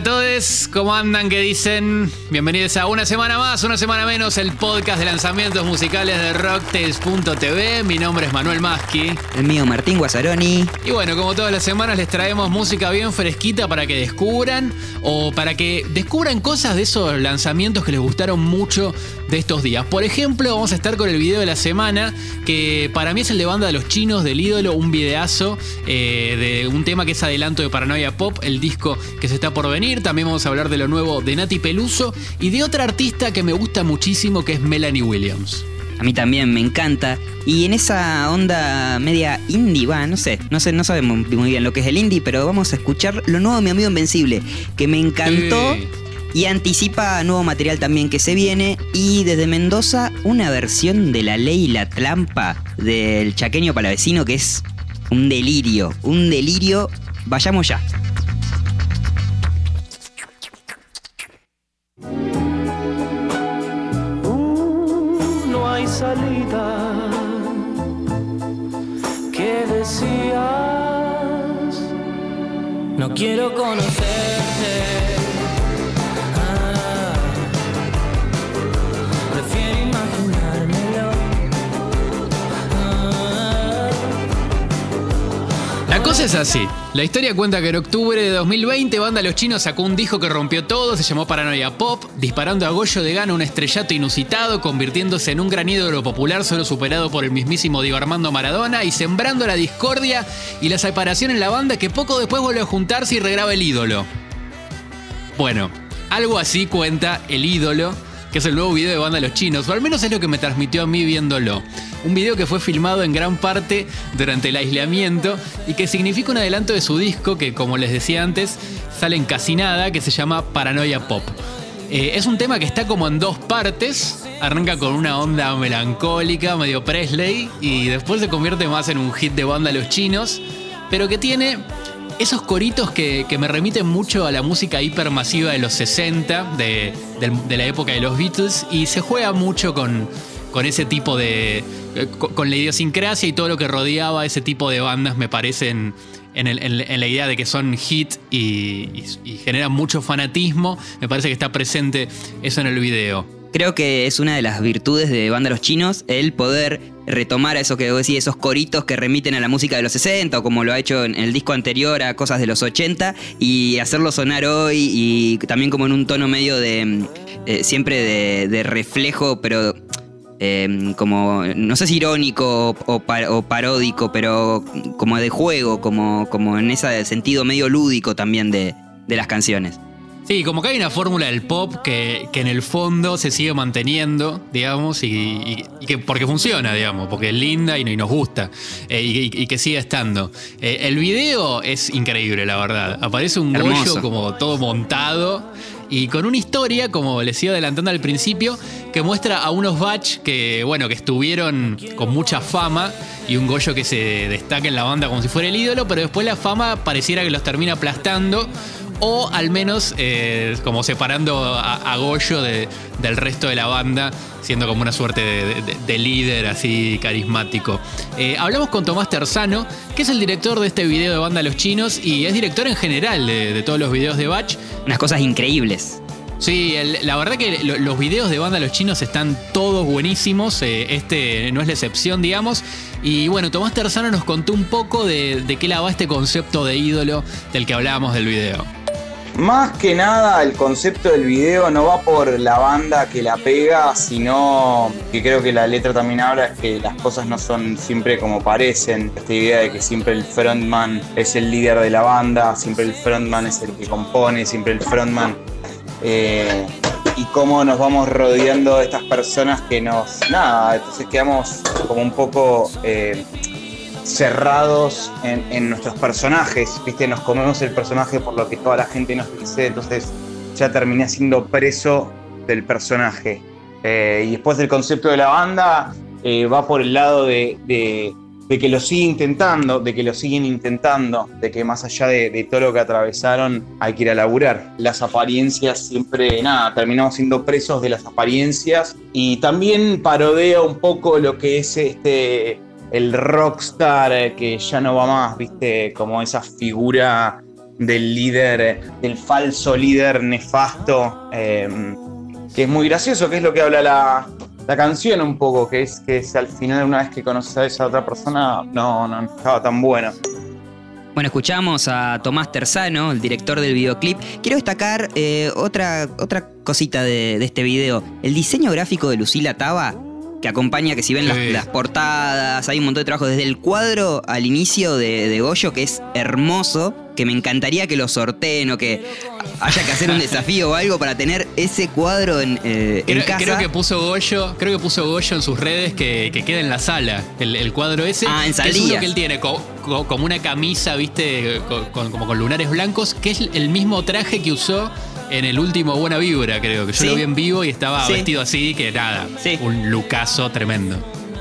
A todos, ¿cómo andan? ¿Qué dicen? Bienvenidos a una semana más, una semana menos, el podcast de lanzamientos musicales de Rocktails.tv. Mi nombre es Manuel Maschi. El mío Martín Guazzaroni. Y bueno, como todas las semanas les traemos música bien fresquita para que descubran o para que descubran cosas de esos lanzamientos que les gustaron mucho de estos días. Por ejemplo, vamos a estar con el video de la semana, que para mí es el de banda de los chinos del ídolo, un videazo eh, de un tema que es adelanto de Paranoia Pop, el disco que se está por venir. También vamos a hablar de lo nuevo de Nati Peluso y de otra artista que me gusta muchísimo, que es Melanie Williams. A mí también me encanta. Y en esa onda media indie, va, no sé, no sé, no sabemos muy bien lo que es el indie, pero vamos a escuchar lo nuevo de mi amigo Invencible, que me encantó. Y anticipa nuevo material también que se viene. Y desde Mendoza, una versión de La Ley la Trampa del Chaqueño Palavecino que es un delirio. Un delirio. Vayamos ya. Es así. La historia cuenta que en octubre de 2020 Banda Los Chinos sacó un disco que rompió todo, se llamó Paranoia Pop, disparando a Goyo de Gana un estrellato inusitado, convirtiéndose en un gran ídolo popular solo superado por el mismísimo Diego Armando Maradona y sembrando la discordia y la separación en la banda que poco después vuelve a juntarse y regraba el ídolo. Bueno, algo así cuenta el ídolo que es el nuevo video de Banda Los Chinos, o al menos es lo que me transmitió a mí viéndolo. Un video que fue filmado en gran parte durante el aislamiento y que significa un adelanto de su disco que, como les decía antes, sale en casi nada, que se llama Paranoia Pop. Eh, es un tema que está como en dos partes, arranca con una onda melancólica, medio Presley, y después se convierte más en un hit de Banda Los Chinos, pero que tiene esos coritos que, me remiten mucho a la música hipermasiva de los 60, de, la época de los Beatles, y se juega mucho con ese tipo de. Con, la idiosincrasia y todo lo que rodeaba ese tipo de bandas, me parecen. En, la idea de que son hit y generan mucho fanatismo, me parece que está presente eso en el video. Creo que es una de las virtudes de Banda Los Chinos el poder retomar eso que decís, esos coritos que remiten a la música de los 60 o como lo ha hecho en el disco anterior a cosas de los 80 y hacerlo sonar hoy y también como en un tono medio de, eh, siempre de, reflejo, pero em, como, no sé si irónico o, paródico, pero como de juego, como, como en ese sentido medio lúdico también de las canciones. Sí, como que hay una fórmula del pop que, en el fondo se sigue manteniendo, digamos, y, que porque funciona, digamos, porque es linda y, nos gusta, eh, y, que sigue estando. Eh, el video es increíble, la verdad. Aparece un Goyo como todo montado y con una historia, como les iba adelantando al principio, que muestra a unos batch que, bueno, que estuvieron con mucha fama y un Goyo que se destaca en la banda como si fuera el ídolo, pero después la fama pareciera que los termina aplastando o al menos eh, como separando a, Goyo del resto de la banda, siendo como una suerte de, líder así carismático. Eh, hablamos con Tomás Terzano, que es el director de este video de Banda Los Chinos y es director en general de, todos los videos de Batch. Unas cosas increíbles. Sí, la verdad que los videos de banda Los Chinos están todos buenísimos, eh, este no es la excepción, digamos. Y bueno, Tomás Terzano nos contó un poco de, de qué la va este concepto de ídolo del que hablábamos del video. Más que nada el concepto del video no va por la banda que la pega, sino que creo que la letra también habla es que las cosas no son siempre como parecen. Esta idea de que siempre el frontman es el líder de la banda, siempre el frontman es el que compone, siempre el frontman... Eh, y cómo nos vamos rodeando de estas personas que nos... Nada, entonces quedamos como un poco... Eh, cerrados en, nuestros personajes, ¿viste? Nos comemos el personaje por lo que toda la gente nos dice, entonces ya terminé siendo preso del personaje. Eh, y después del concepto de la banda eh, va por el lado de, que lo sigue intentando, de que lo siguen intentando, de que más allá de, todo lo que atravesaron hay que ir a laburar. Las apariencias siempre, nada, terminamos siendo presos de las apariencias y también parodea un poco lo que es este el rockstar eh, que ya no va más, viste, como esa figura del líder, del falso líder nefasto, eh, que es muy gracioso, que es lo que habla la, la canción un poco, que es que al final una vez que conoces a esa otra persona, no, no estaba tan bueno. Bueno, escuchamos a Tomás Terzano, el director del videoclip. Quiero destacar eh, otra, otra cosita de, de este video. El diseño gráfico de Lucila Taba, que acompaña, que si ven las, portadas, hay un montón de trabajo desde el cuadro al inicio de, de Goyo, que es hermoso, que me encantaría que lo sorteen o que haya que hacer un desafío o algo para tener ese cuadro en, eh, en Creo, casa. creo que puso Goyo, creo que puso Goyo en sus redes que, que queda en la sala, el, el cuadro ese. Ah, en que es uno que él tiene co- co- como una camisa, viste, co- con- como con lunares blancos, que es el mismo traje que usó en el último Buena Vibra, creo que yo Sí. lo vi en vivo y estaba Sí. vestido así, que nada, Sí. un lucaso tremendo.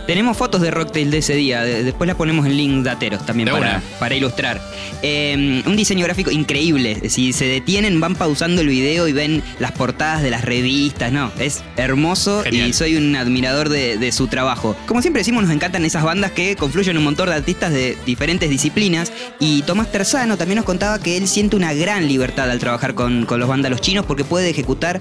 Tenemos fotos de Rocktail de ese día, de- después las ponemos en link dateros también para, ilustrar. Eh, un diseño gráfico increíble. Si se detienen, van pausando el video y ven las portadas de las revistas. No, es hermoso Genial. y soy un admirador de, de su trabajo. Como siempre decimos, nos encantan esas bandas que confluyen un montón de artistas de diferentes disciplinas. Y Tomás Terzano también nos contaba que él siente una gran libertad al trabajar con, con los vándalos chinos porque puede ejecutar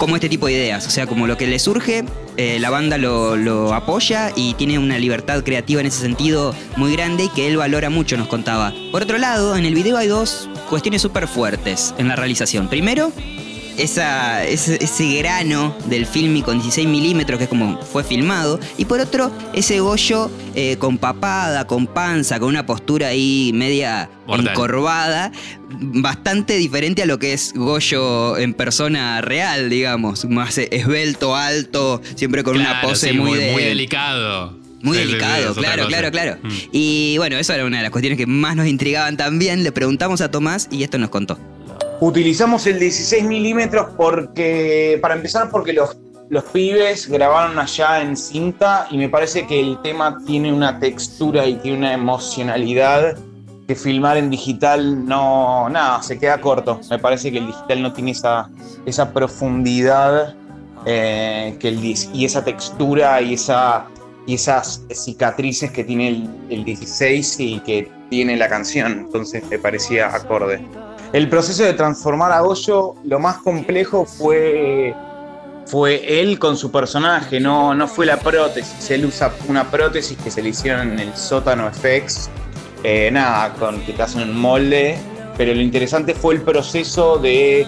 como este tipo de ideas. O sea, como lo que le surge, eh, la banda lo, lo apoya y tiene una libertad creativa en ese sentido muy grande y que él valora mucho, nos contaba. Por otro lado, en el video hay dos cuestiones súper fuertes en la realización. Primero, esa, ese, ese grano del film con 16 milímetros, que es como fue filmado. Y por otro, ese Goyo eh, con papada, con panza, con una postura ahí media Mortal. encorvada, bastante diferente a lo que es Goyo en persona real, digamos. Más esbelto, alto, siempre con una pose sí, muy, muy, de- muy delicado. muy Sí, sí, sí, delicado, claro, claro, claro. Mm. Y bueno, eso era una de las cuestiones que más nos intrigaban también. Le preguntamos a Tomás y esto nos contó. Utilizamos el 16 milímetros porque, para empezar, porque los, los pibes grabaron allá en cinta y me parece que el tema tiene una textura y tiene una emocionalidad que filmar en digital no, nada, se queda corto. Me parece que el digital no tiene esa, esa profundidad eh, que el, y esa textura y, esa, y esas cicatrices que tiene el, el 16 y que tiene la canción. Entonces me parecía acorde. El proceso de transformar a Goyo, lo más complejo fue, fue él con su personaje, no, no fue la prótesis. Él usa una prótesis que se le hicieron en el sótano FX, eh, nada, con que te hacen un molde, pero lo interesante fue el proceso de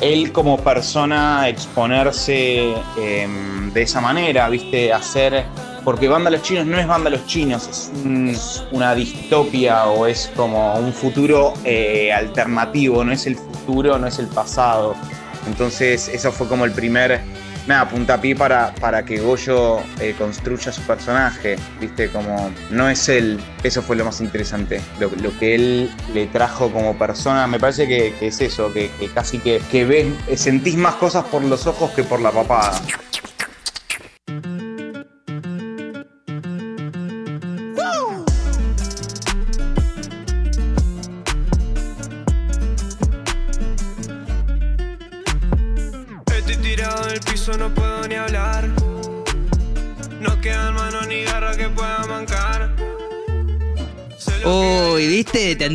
él como persona exponerse eh, de esa manera, ¿viste? Hacer. Porque Banda Los Chinos no es Banda Los Chinos, es un- una distopia o es como un futuro eh, alternativo, no es el futuro, no es el pasado. Entonces, eso fue como el primer nada, puntapié para, para que Goyo eh, construya su personaje, ¿viste? Como no es él, eso fue lo más interesante, lo, lo que él le trajo como persona, me parece que, que es eso, que, que casi que, que ves, sentís más cosas por los ojos que por la papada.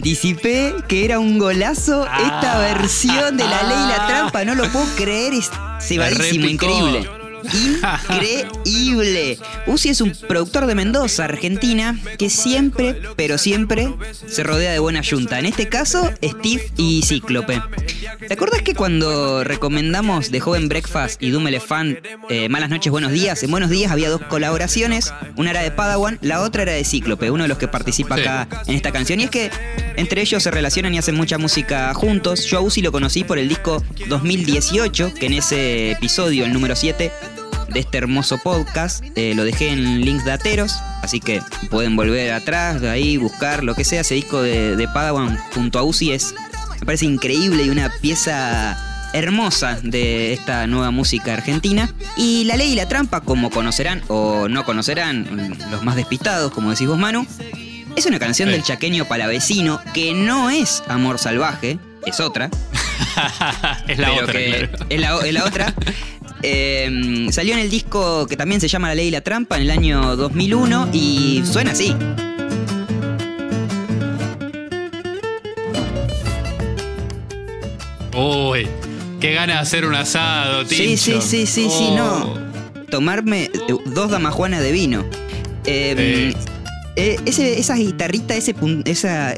Anticipé que era un golazo esta Ah. versión de la ley y la trampa. No lo puedo creer, es cebadísimo, increíble. Increíble. Uzi es un productor de Mendoza, Argentina, que siempre, pero siempre, se rodea de buena yunta. En este caso, Steve y Cíclope. ¿Te acordás que cuando recomendamos The Joven Breakfast y Doom Elephant eh, Malas Noches, Buenos Días? En Buenos Días había dos colaboraciones. Una era de Padawan, la otra era de Cíclope, uno de los que participa Sí. acá en esta canción. Y es que entre ellos se relacionan y hacen mucha música juntos. Yo a Uzi lo conocí por el disco 2018, que en ese episodio, el número 7 de este hermoso podcast, eh, lo dejé en links dateros. Así que pueden volver atrás, de ahí, buscar lo que sea. Ese disco de, de Padawan junto a Uzi es, me parece increíble y una pieza hermosa de esta nueva música argentina. Y La Ley y la Trampa, como conocerán o no conocerán los más despistados, como decís vos, Manu, es una canción Sí. del chaqueño palavecino que no es Amor Salvaje, es otra. es la otra, que claro. es, la, es la otra. Em, salió en el disco que también se llama La Ley y la Trampa en el año 2001 y suena así. Uy, qué gana de hacer un asado, tío. Sí, sí, sí, sí, sí, no. Oh. Tomarme eh, dos damajuanas de vino. Em, eh, ese, esa guitarrita, ese esa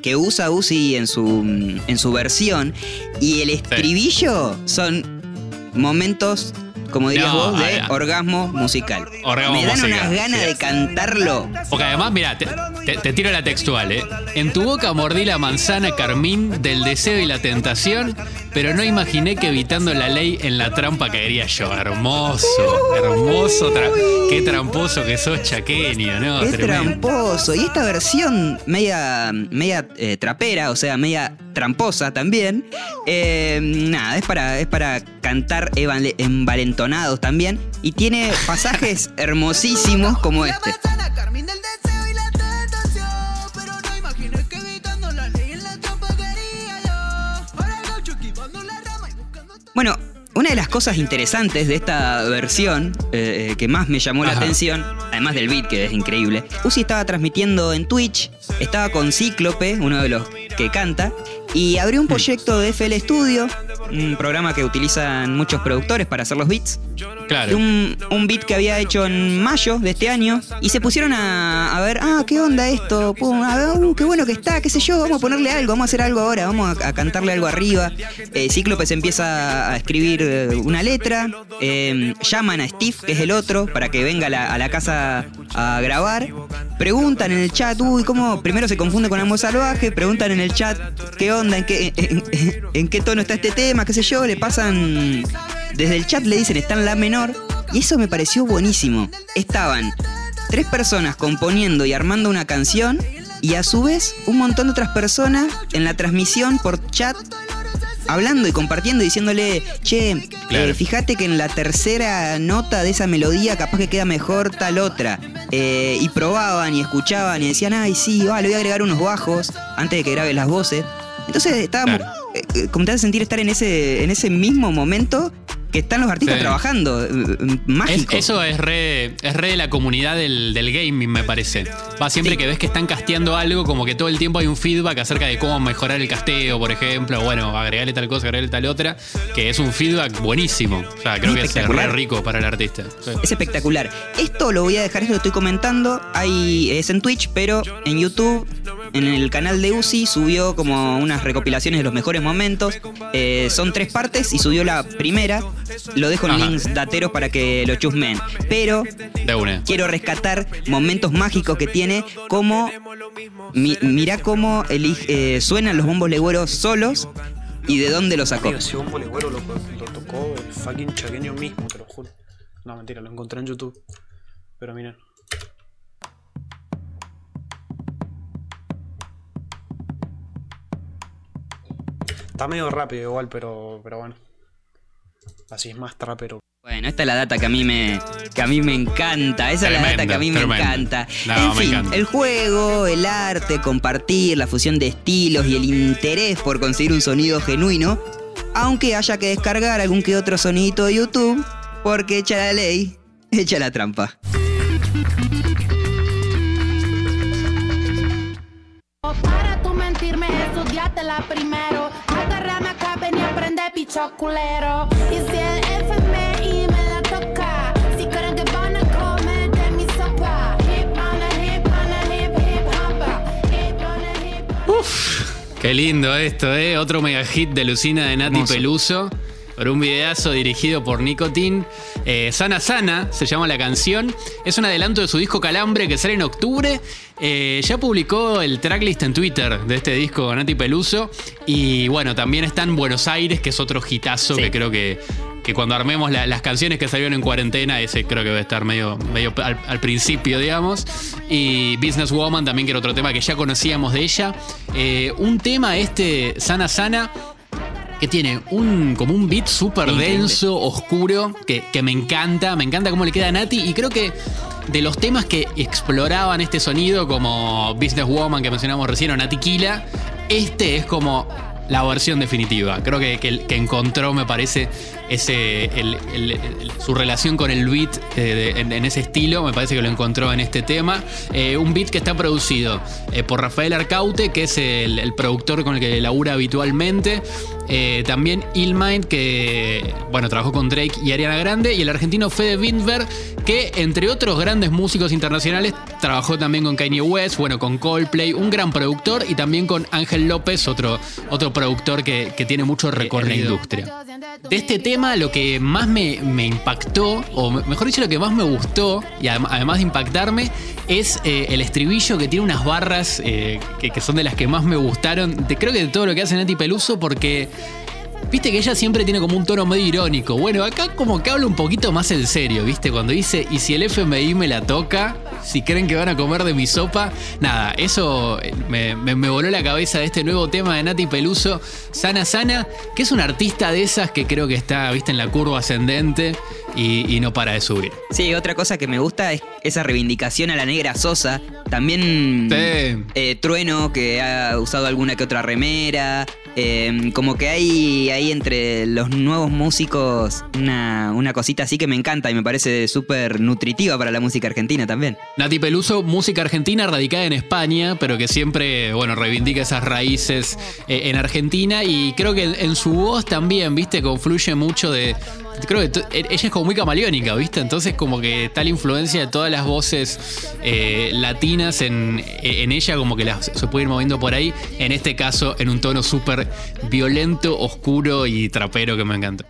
que usa Uzi en su en su versión y el estribillo son momentos como dirías No, vos de orgasmo musical. Orgasmo Me dan musical, unas ganas sí. de cantarlo. Porque además, mira, te, te- te tiro la textual, ¿eh? En tu boca mordí la manzana carmín del deseo y la tentación, pero no imaginé que evitando la ley en la trampa caería yo. Hermoso, hermoso. tra- qué tramposo que sos, chaqueño, ¿no? Qué Tremendo. tramposo. Y esta versión media, media eh, trapera, o sea, media tramposa también. eh, nada, es para, es para cantar evale- también. Y tiene pasajes hermosísimos como este. Carmín del deseo y la tentación. Pero no imaginé que evitando la ley en la trampa quería yo. Para el gaucho esquivando la rama y buscando. Bueno, una de las cosas interesantes de esta versión, eh, eh, que más me llamó la atención, además del beat que es increíble, Uzi estaba transmitiendo en Twitch, estaba con Cíclope, uno de los que canta, y abrió un proyecto de FL Studio, un programa que utilizan muchos productores para hacer los beats, Claro. un, un beat que había hecho en mayo de este año y se pusieron a, a ver, ah, ¿qué onda esto? Pum, a ver, uh, qué bueno que está, qué sé yo, vamos a ponerle algo, vamos a hacer algo ahora, vamos a, a cantarle algo arriba. Eh, Cíclope se empieza a escribir eh, una letra, eh, llaman a Steve, que es el otro, para que venga a la, a la casa a grabar. Preguntan en el chat, uy, ¿cómo? Primero se confunde con Amor Salvaje, preguntan en el chat, ¿qué onda? ¿En qué, en- en- en qué tono está este tema? ¿Qué sé yo? Le pasan desde el chat le dicen está en la menor y eso me pareció buenísimo. Estaban tres personas componiendo y armando una canción y a su vez un montón de otras personas en la transmisión por chat hablando y compartiendo diciéndole, che, Claro. eh, fíjate que en la tercera nota de esa melodía capaz que queda mejor tal otra. Eh, y probaban y escuchaban y decían, ay, sí, va, le voy a agregar unos bajos antes de que grabe las voces. Entonces estábamos, Claro. Eh, eh, como te hace sentir estar en ese, en ese mismo momento que están los artistas Sí. trabajando. eh, eh, Es- mágico. eso es re, es re de la comunidad del, del gaming, me parece. Va, siempre Sí. que ves que están casteando algo, como que todo el tiempo hay un feedback acerca de cómo mejorar el casteo, por ejemplo. Bueno, agregarle tal cosa, agregarle tal otra. Que es un feedback buenísimo. O sea, creo Es que es re rico para el artista. Sí. Es espectacular. Esto lo voy a dejar, esto lo estoy comentando. Hay, es en Twitch, pero en YouTube, en el canal de Uzi, subió como unas recopilaciones de los mejores momentos. Eh, son tres partes y subió la primera. Lo dejo en Ajá. links dateros para que lo chusmen. Pero De una. quiero rescatar momentos mágicos que tiene, como mi- mirá cómo elige- eh, suenan los bombos legüeros solos y de dónde los sacó. Ese bombo legüero lo, lo tocó el fucking chaqueño mismo, te lo juro. No, mentira, lo encontré en YouTube. Pero miren. Está medio rápido igual, pero, pero bueno. Así es más trapero. Bueno, esta es la data que a mí me, que a mí me encanta. Esa es la data que a mí me Tremendo, encanta. No, en fin, encanta. el juego, el arte, compartir, la fusión de estilos y el interés por conseguir un sonido genuino, aunque haya que descargar algún que otro sonidito de YouTube, porque echa la ley, echa la trampa. Para tú mentirme, primero. Picho culero. Y si el FMI me la toca, si creen que van a comer de mi sopa. Hip on a hip on a hip hip hoppa. Hip on a hip on Qué lindo esto, ¿eh? Otro mega hit de Lucina de Nati Hermoso. Peluso. Por un videazo dirigido por Nicotin. Eh, Sana Sana se llama la canción. Es un adelanto de su disco Calambre que sale en octubre. Eh, ya publicó el tracklist en Twitter de este disco Nati Peluso. Y bueno, también está en Buenos Aires, que es otro hitazo Sí. que creo que, que cuando armemos la- las canciones que salieron en cuarentena, ese creo que va a estar medio, medio al, al principio, digamos. Y Business Woman también, que era otro tema que ya conocíamos de ella. Eh, un tema este, Sana Sana, que tiene un como un beat súper denso, oscuro, que, que me encanta, me encanta cómo le queda a Nati y creo que de los temas que exploraban este sonido como Business Woman que mencionamos recién o Nati Kila, este es como la versión definitiva. Creo que, que- que encontró, me parece, ese el- el- el- su relación con el beat eh, de- en, en ese estilo, me parece que lo encontró en este tema. Eh, un beat que está producido eh, por Rafael Arcaute, que es el, el productor con el que labura habitualmente. Eh, también Illmind, que bueno, trabajó con Drake y Ariana Grande. Y el argentino Fede Windberg, que entre otros grandes músicos internacionales, trabajó también con Kanye West, bueno, con Coldplay, un gran productor, y también con Ángel López, otro, otro productor que, que tiene mucho recorrido en la industria. De este tema, lo que más me, me impactó, o me- mejor dicho, lo que más me gustó, y adem- además de impactarme, es eh, el estribillo que tiene unas barras eh, que, que son de las que más me gustaron. De, creo que de todo lo que hace Nati Peluso, porque Viste que ella siempre tiene como un tono medio irónico. Bueno, acá como que habla un poquito más en serio, ¿viste? Cuando dice, y si el FMI me la toca, si creen que van a comer de mi sopa, nada, eso eh, me, me- me voló la cabeza de este nuevo tema de Nati Peluso, Sana Sana, que es una artista de esas que creo que está, ¿viste? En la curva ascendente y, y no para de subir. Sí, otra cosa que me gusta es esa reivindicación a la negra Sosa. También Sí. eh, Trueno, que ha usado alguna que otra remera. Eh, como que hay ahí entre los nuevos músicos una, una cosita así que me encanta y me parece súper nutritiva para la música argentina también. Nati Peluso, música argentina radicada en España, pero que siempre, bueno, reivindica esas raíces eh, en Argentina y creo que en, en su voz también, viste, confluye mucho de... Creo que t- ella es como muy camaleónica, ¿viste? Entonces como que está la influencia de todas las voces eh, latinas en, en ella, como que las, se puede ir moviendo por ahí. En este caso, en un tono súper violento, oscuro y trapero que me encanta.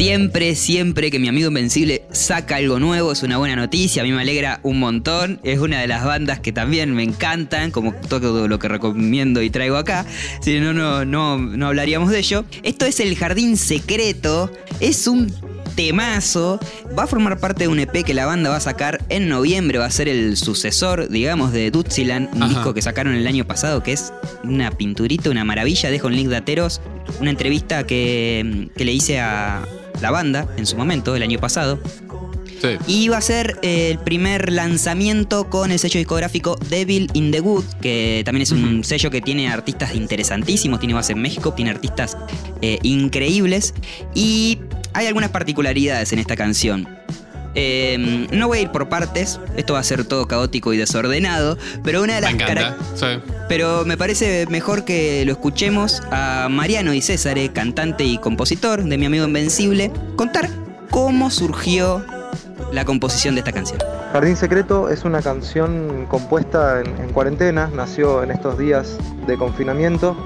Siempre, siempre que mi amigo Invencible saca algo nuevo es una buena noticia, a mí me alegra un montón, es una de las bandas que también me encantan, como todo lo que recomiendo y traigo acá, si no, no, no, no hablaríamos de ello. Esto es El Jardín Secreto, es un temazo, va a formar parte de un EP que la banda va a sacar en noviembre, va a ser el sucesor, digamos, de Dutziland, un Ajá. disco que sacaron el año pasado que es una pinturita, una maravilla, dejo un link de Ateros, una entrevista que, que le hice a la banda en su momento, el año pasado, Sí. y va a ser eh, el primer lanzamiento con el sello discográfico Devil in the Wood, que también es un sello que tiene artistas interesantísimos, tiene base en México, tiene artistas eh, increíbles y hay algunas particularidades en esta canción. Eh, no voy a ir por partes, esto va a ser todo caótico y desordenado, pero una de Me las encanta. cara- Sí. pero me parece mejor que lo escuchemos a Mariano y César, eh, cantante y compositor de Mi Amigo Invencible, contar cómo surgió la composición de esta canción. Jardín Secreto es una canción compuesta en, en cuarentena, nació en estos días de confinamiento.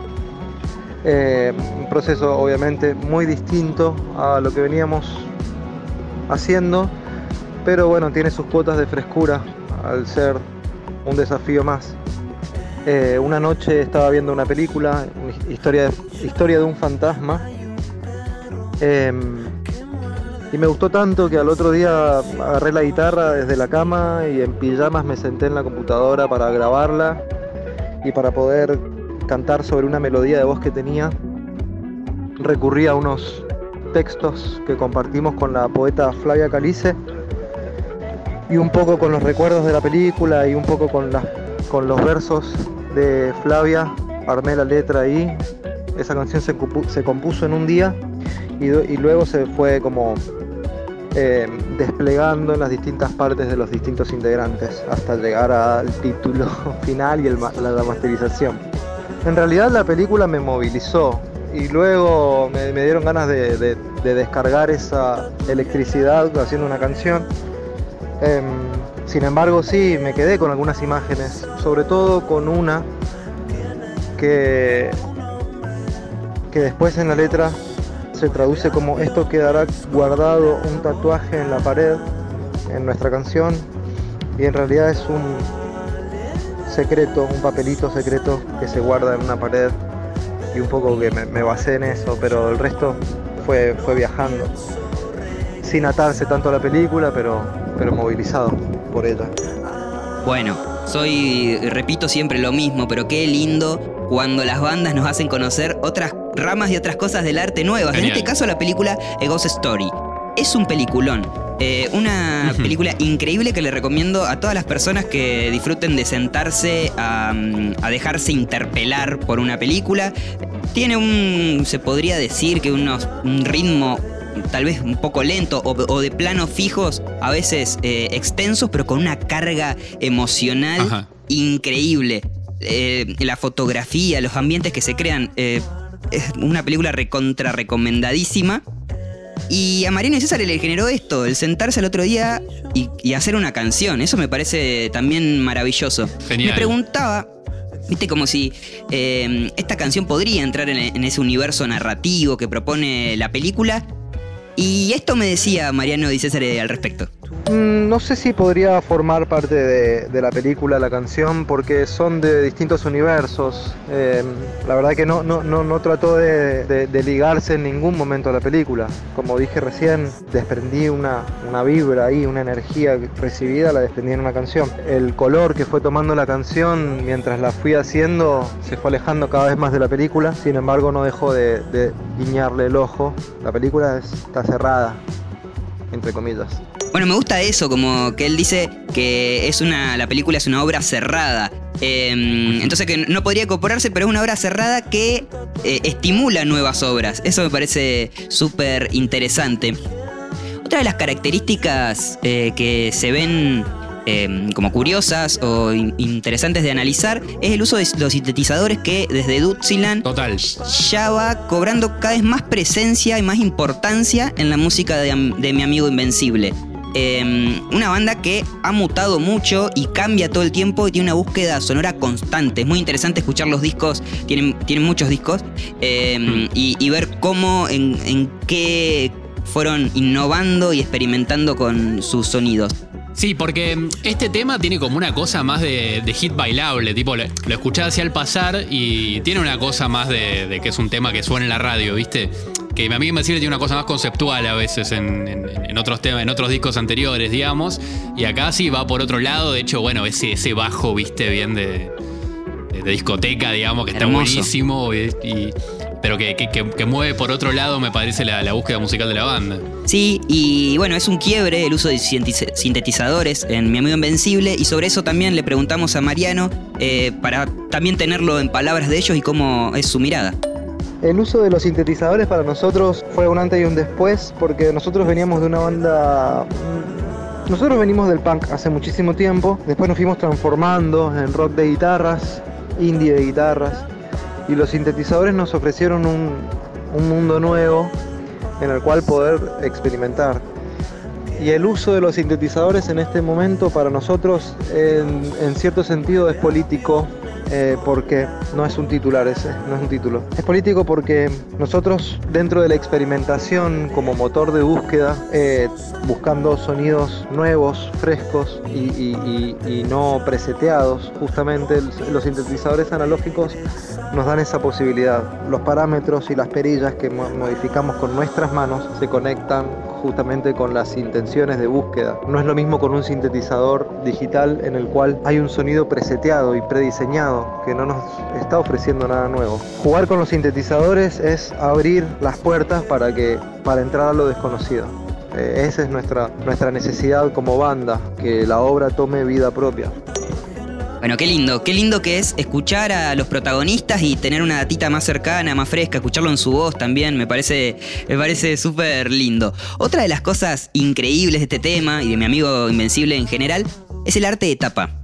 Eh, un proceso obviamente muy distinto a lo que veníamos haciendo, pero bueno, tiene sus cuotas de frescura al ser un desafío más. Eh, una noche estaba viendo una película, historia, historia de un fantasma, em, y me gustó tanto que al otro día agarré la guitarra desde la cama y en pijamas me senté en la computadora para grabarla y para poder cantar sobre una melodía de voz que tenía. Recurrí a unos textos que compartimos con la poeta Flavia Calice y un poco con los recuerdos de la película y un poco con, los versos de Flavia. Armé la letra ahí. Esa canción se, compu- se compuso en un día y, luego se fue como eh, desplegando en las distintas partes de los distintos integrantes hasta llegar al título final y la, la masterización. En realidad la película me movilizó y luego me, dieron ganas de descargar esa electricidad haciendo una canción. Em, sin embargo sí, me quedé con algunas imágenes, sobre todo con una que, que después en la letra se traduce como esto quedará guardado un tatuaje en la pared en nuestra canción y en realidad es un secreto, un papelito secreto que se guarda en una pared y un poco que me, basé en eso, pero el resto fue, fue viajando. Sin atarse tanto a la película, pero, pero movilizado por ella. Bueno, soy, repito siempre lo mismo, pero qué lindo cuando las bandas nos hacen conocer otras ramas y otras cosas del arte nuevas. En este caso la película A Ghost Story. es un peliculón. Eh, una película increíble que le recomiendo a todas las personas que disfruten de sentarse a, a dejarse interpelar por una película. Tiene un, se podría decir que unos, un ritmo tal vez un poco lento o, o de planos fijos, a veces eh, extensos, pero con una carga emocional Ajá. increíble. Eh, la fotografía, los ambientes que se crean. eh, es una película recontra recomendadísima. Y a Mariano y César le generó esto, el sentarse al otro día y, y hacer una canción. Eso me parece también maravilloso. Genial. Me preguntaba, viste, como si eh, esta canción podría entrar en, en ese universo narrativo que propone la película. Y esto me decía Mariano y César al respecto. Mm, No sé si podría formar parte de, la película, la canción, porque son de distintos universos. Eh, la verdad que no, trató de, ligarse en ningún momento a la película. Como dije recién, desprendí una, vibra ahí, una energía recibida, la desprendí en una canción. El color que fue tomando la canción mientras la fui haciendo se fue alejando cada vez más de la película. Sin embargo, no dejó de, guiñarle el ojo. La película es- está cerrada, entre comillas. Bueno, me gusta eso, como que él dice que es una, la película es una obra cerrada. Eh, entonces que no podría incorporarse, pero es una obra cerrada que eh, estimula nuevas obras. Eso me parece súper interesante. Otra de las características eh, que se ven eh, como curiosas o in- interesantes de analizar es el uso de los sintetizadores que desde Dutziland Total. ya va cobrando cada vez más presencia y más importancia en la música de mi amigo Invencible. Eh, una banda que ha mutado mucho y cambia todo el tiempo y tiene una búsqueda sonora constante. Es muy interesante escuchar los discos, tienen, tienen muchos discos, eh, y, y ver cómo, en, en qué fueron innovando y experimentando con sus sonidos. Sí, porque mm, este tema tiene como una cosa más de, de hit bailable, tipo lo, lo escuchás hacia al pasar y tiene una cosa más de, de que es un tema que suena en la radio, ¿viste? Que a mí me sirve tiene una cosa más conceptual a veces en, en- en otros temas, en otros discos anteriores, digamos. Y acá sí va por otro lado, de hecho, bueno, ese, ese bajo, viste, bien de, de- de discoteca, digamos, que está Hermoso. buenísimo. y- y- pero que, que- que- que mueve por otro lado, me parece, la, la búsqueda musical de la banda. Sí, y bueno, es un quiebre el uso de sintetizadores en Mi Amigo Invencible y sobre eso también le preguntamos a Mariano eh, para también tenerlo en palabras de ellos y cómo es su mirada. El uso de los sintetizadores para nosotros fue un antes y un después porque nosotros veníamos de una banda... Nosotros venimos del punk hace muchísimo tiempo, después nos fuimos transformando en rock de guitarras, indie de guitarras, y los sintetizadores nos ofrecieron un, un mundo nuevo en el cual poder experimentar. Y el uso de los sintetizadores en este momento para nosotros en cierto sentido es político eh, porque no es un titular ese, no es un título. Es político porque nosotros dentro de la experimentación como motor de búsqueda, eh, buscando sonidos nuevos, frescos y, y- no preseteados, justamente los sintetizadores analógicos nos dan esa posibilidad. Los parámetros y las perillas que mo- modificamos con nuestras manos se conectan justamente con las intenciones de búsqueda. No es lo mismo con un sintetizador digital en el cual hay un sonido preseteado y prediseñado que no nos está ofreciendo nada nuevo. Jugar con los sintetizadores es abrir las puertas para que para entrar a lo desconocido. Eh, esa es nuestra, nuestra necesidad como banda, que la obra tome vida propia. Bueno, qué lindo, qué lindo que es escuchar a los protagonistas y tener una datita más cercana, más fresca, escucharlo en su voz también, me parece me parece súper lindo. Otra de las cosas increíbles de este tema y de mi amigo Invencible en general es el arte de tapa.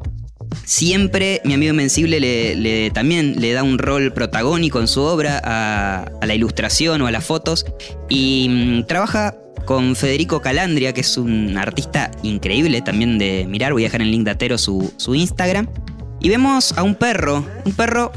Siempre mi amigo Invencible le, también le da un rol protagónico en su obra a, a la ilustración o a las fotos y mm, trabaja con Federico Calandria, que es un artista increíble también de mirar, voy a dejar en el link de Atero su, su Instagram. Y vemos a un perro, un perro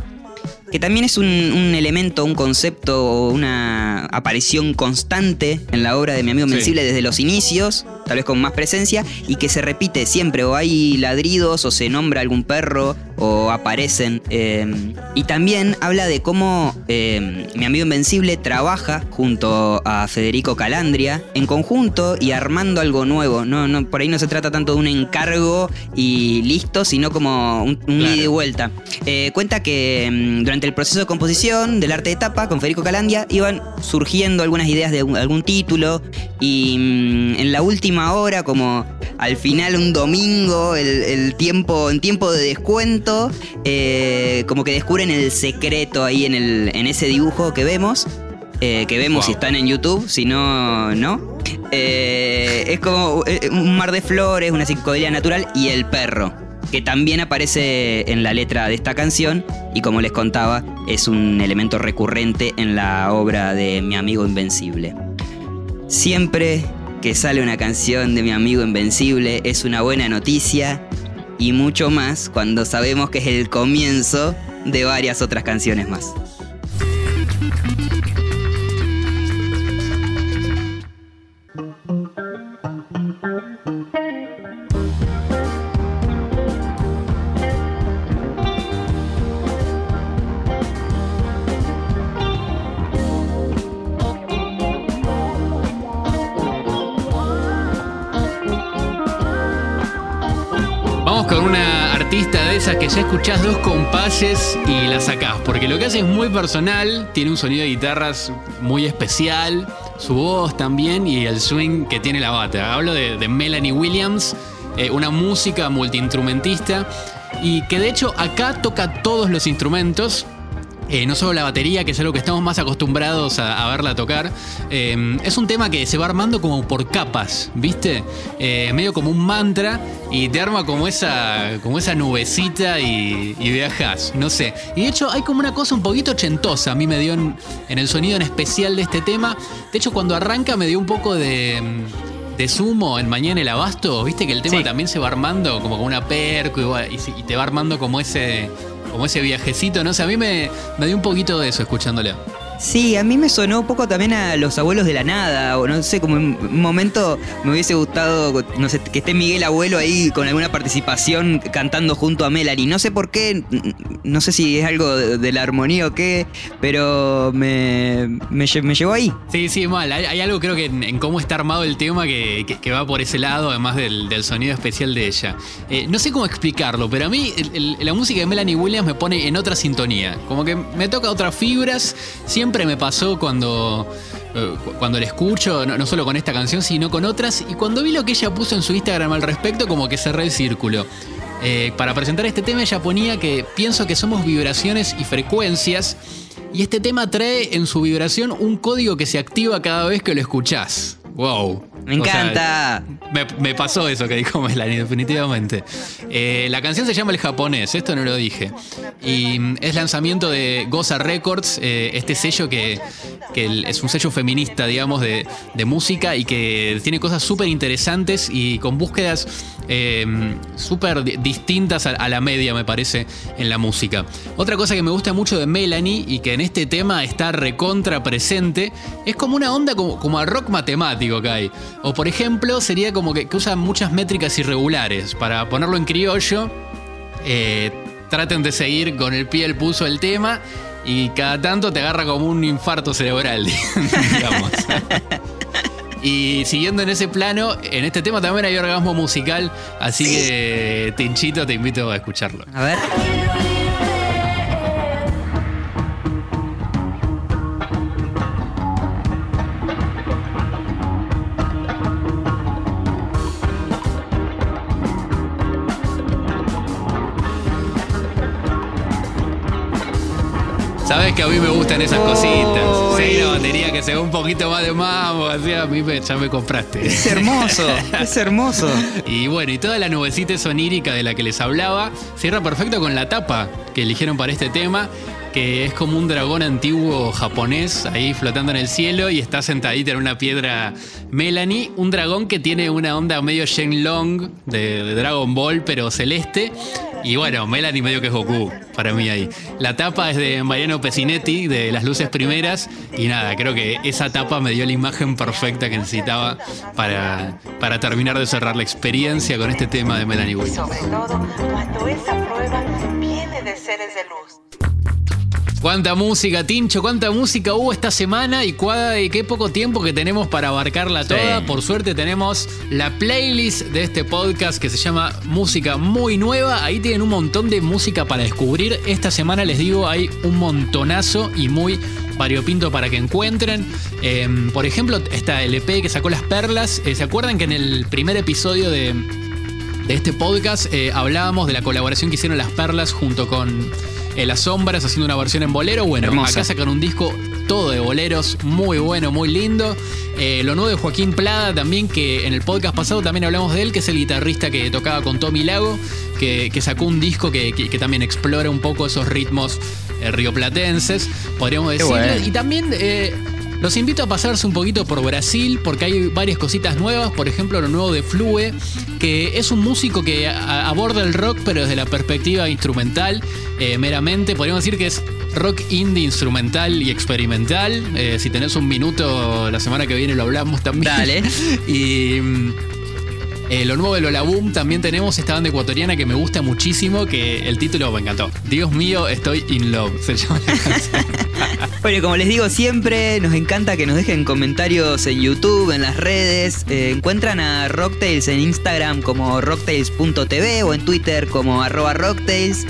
que también es un, un elemento, un concepto, o una aparición constante en la obra de mi amigo Sí. Invencible desde los inicios, tal vez con más presencia, y que se repite siempre, o hay ladridos, o se nombra algún perro, o aparecen. eh, y también habla de cómo eh, mi amigo Invencible trabaja junto a Federico Calandria en conjunto y armando algo nuevo. No, no, por ahí no se trata tanto de un encargo y listo, sino como un, un ida y vuelta. Eh, cuenta que mm, durante el proceso de composición del arte de tapa con Federico Calandia iban surgiendo algunas ideas de algún título y mm, en la última hora, como al final un domingo, el, el tiempo, en tiempo de descuento, eh, como que descubren el secreto ahí en, el, en ese dibujo que vemos. eh, que vemos si están en YouTube, si no, no. Eh, es como un mar de flores, una psicodelia natural y el perro, que también aparece en la letra de esta canción y como les contaba, es un elemento recurrente en la obra de mi amigo Invencible. Siempre que sale una canción de mi amigo Invencible es una buena noticia y mucho más cuando sabemos que es el comienzo de varias otras canciones más. Ya escuchás dos compases y la sacás, porque lo que hace es muy personal, tiene un sonido de guitarras muy especial, su voz también y el swing que tiene la bata. Hablo de, Melanie Williams, eh, una música multiinstrumentista y que de hecho acá toca todos los instrumentos. Eh, no solo la batería, que es algo que estamos más acostumbrados a, a verla tocar. Eh, es un tema que se va armando como por capas, ¿viste? Eh, medio como un mantra y te arma como esa, como esa nubecita y, y viajas, no sé. Y de hecho hay como una cosa un poquito ochentosa, a mí me dio en, en el sonido en especial de este tema. De hecho cuando arranca me dio un poco de... De sumo en Mañana el Abasto, viste que el tema Sí. también se va armando como con una perco y te va armando como ese, como ese viajecito, no sé, a mí me, me dio un poquito de eso escuchándola. Sí, a mí me sonó un poco también a Los Abuelos de la Nada, o no sé, como en un momento me hubiese gustado, no sé, que esté Miguel Abuelo ahí con alguna participación cantando junto a Melanie. No sé por qué, no sé si es algo de, la armonía o qué, pero me, me, me llevó ahí. Sí, sí, mal. Hay, algo creo que en, cómo está armado el tema que, va por ese lado, además del, sonido especial de ella. Eh, no sé cómo explicarlo, pero a mí el- la música de Melanie Williams me pone en otra sintonía. Como que me toca otras fibras. Siempre me pasó cuando, eh, cu- cuando escucho, no, no solo con esta canción, sino con otras. Y cuando vi lo que ella puso en su Instagram al respecto, como que cerré el círculo. Eh, para presentar este tema ella ponía que pienso que somos vibraciones y frecuencias y este tema trae en su vibración un código que se activa cada vez que lo escuchás. Wow. Me O sea, encanta. me, me pasó eso que dijo Melanie, definitivamente. Eh, la canción se llama El Japonés, esto no lo dije. Y mm, es lanzamiento de Goza Records, eh, este sello que, que es un sello feminista, digamos, de, de música y que tiene cosas súper interesantes y con búsquedas eh, súper di- distintas a, la media, me parece, en la música. Otra cosa que me gusta mucho de Melanie y que en este tema está recontra presente, es como una onda como, como al rock matemático que hay. O por ejemplo, sería como que, usan muchas métricas irregulares. Para ponerlo en criollo, eh, traten de seguir con el pie al pulso el tema y cada tanto te agarra como un infarto cerebral, digamos. Y siguiendo en ese plano, en este tema también hay orgasmo musical, así que Tinchito te invito a escucharlo. A ver. Sabes que a mí me gustan esas cositas. Sí, la batería que se ve un poquito más de mambo, así a mí me- ya me compraste. Es hermoso, es hermoso. Y bueno, y toda la nubecita sonírica de la que les hablaba cierra perfecto con la tapa que eligieron para este tema, que es como un dragón antiguo japonés ahí flotando en el cielo y está sentadita en una piedra Melanie, un dragón que tiene una onda medio Shenlong de, de Dragon Ball, pero celeste. Y bueno, Melanie medio que es Goku para mí ahí. La tapa es de Mariano Pesinetti, de Las Luces Primeras. Y nada, creo que esa tapa me dio la imagen perfecta que necesitaba para, para terminar de cerrar la experiencia con este tema de Melanie Williams. Sobre todo cuando esa prueba viene de seres de luz. Cuánta música, Tincho, cuánta música hubo esta semana y, cua- y qué poco tiempo que tenemos para abarcarla toda. Sí. Por suerte tenemos la playlist de este podcast que se llama Música Muy Nueva. Ahí tienen un montón de música para descubrir. Esta semana les digo, hay un montonazo y muy variopinto para que encuentren. Eh, por ejemplo, está el EP que sacó Las Perlas. Eh, ¿Se acuerdan que en el primer episodio de, de este podcast eh, hablábamos de la colaboración que hicieron Las Perlas junto con eh, Las Sombras haciendo una versión en bolero. Bueno, Hermosa. acá sacan un disco todo de boleros, muy bueno, muy lindo. Eh, lo nuevo de Joaquín Plada también, que en el podcast pasado también hablamos de él, que es el guitarrista que tocaba con Tommy Lago, que, que sacó un disco que, que- que también explora un poco esos ritmos eh, rioplatenses, podríamos bueno. Y también... eh, los invito a pasarse un poquito por Brasil porque hay varias cositas nuevas, por ejemplo lo nuevo de Flue, que es un músico que aborda el rock pero desde la perspectiva instrumental eh, meramente, podríamos decir que es rock indie instrumental y experimental, Eh, si tenés un minuto la semana que viene lo hablamos también. Dale. y... eh, lo nuevo de Lola Boom también tenemos esta banda ecuatoriana que me gusta muchísimo, que el título me encantó. Dios mío, estoy in love, se llama la canción. Bueno, como les digo siempre, nos encanta que nos dejen comentarios en YouTube, en las redes. Eh, encuentran a Rocktails en Instagram como rocktails.tv o en Twitter como arroba rocktails.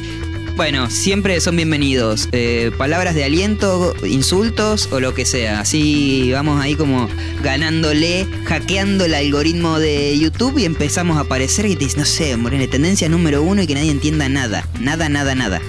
Bueno, siempre son bienvenidos. Eh, palabras de aliento, insultos o lo que sea. Así vamos ahí como ganándole, hackeando el algoritmo de YouTube y empezamos a aparecer y te dice, no sé, Morene, tendencia número uno y que nadie entienda nada. Nada, nada, nada.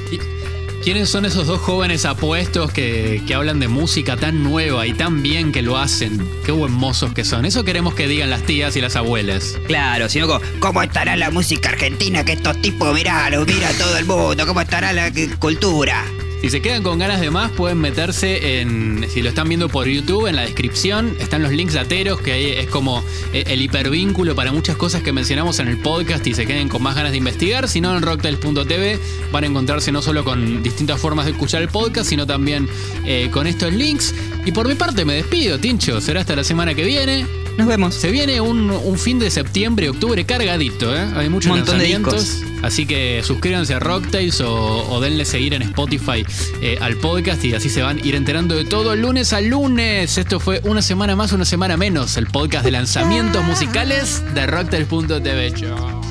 ¿Quiénes son esos dos jóvenes apuestos que, que hablan de música tan nueva y tan bien que lo hacen? Qué buen mozos que son. Eso queremos que digan las tías y las abuelas. Claro, sino ¿cómo estará la música argentina? Que estos tipos, mirá, lo mira todo el mundo, ¿cómo estará la que- cultura? Si se quedan con ganas de más, pueden meterse en, si lo están viendo por YouTube, en la descripción están los links lateros, que ahí es como eh, el hipervínculo para muchas cosas que mencionamos en el podcast y se queden con más ganas de investigar. Si no, en rocktails.tv van a encontrarse no solo con distintas formas de escuchar el podcast, sino también eh, con estos links. Y por mi parte me despido, Tincho. Será hasta la semana que viene. Nos vemos. Se viene un, un fin de septiembre, octubre cargadito, ¿eh? Hay muchos Montón de lanzamientos. Así que suscríbanse a Rocktails o, o denle seguir en Spotify eh, al podcast y así se van a ir enterando de todo lunes a lunes. Esto fue una semana más, una semana menos, el podcast de lanzamientos musicales de Rocktails.tv. Chao.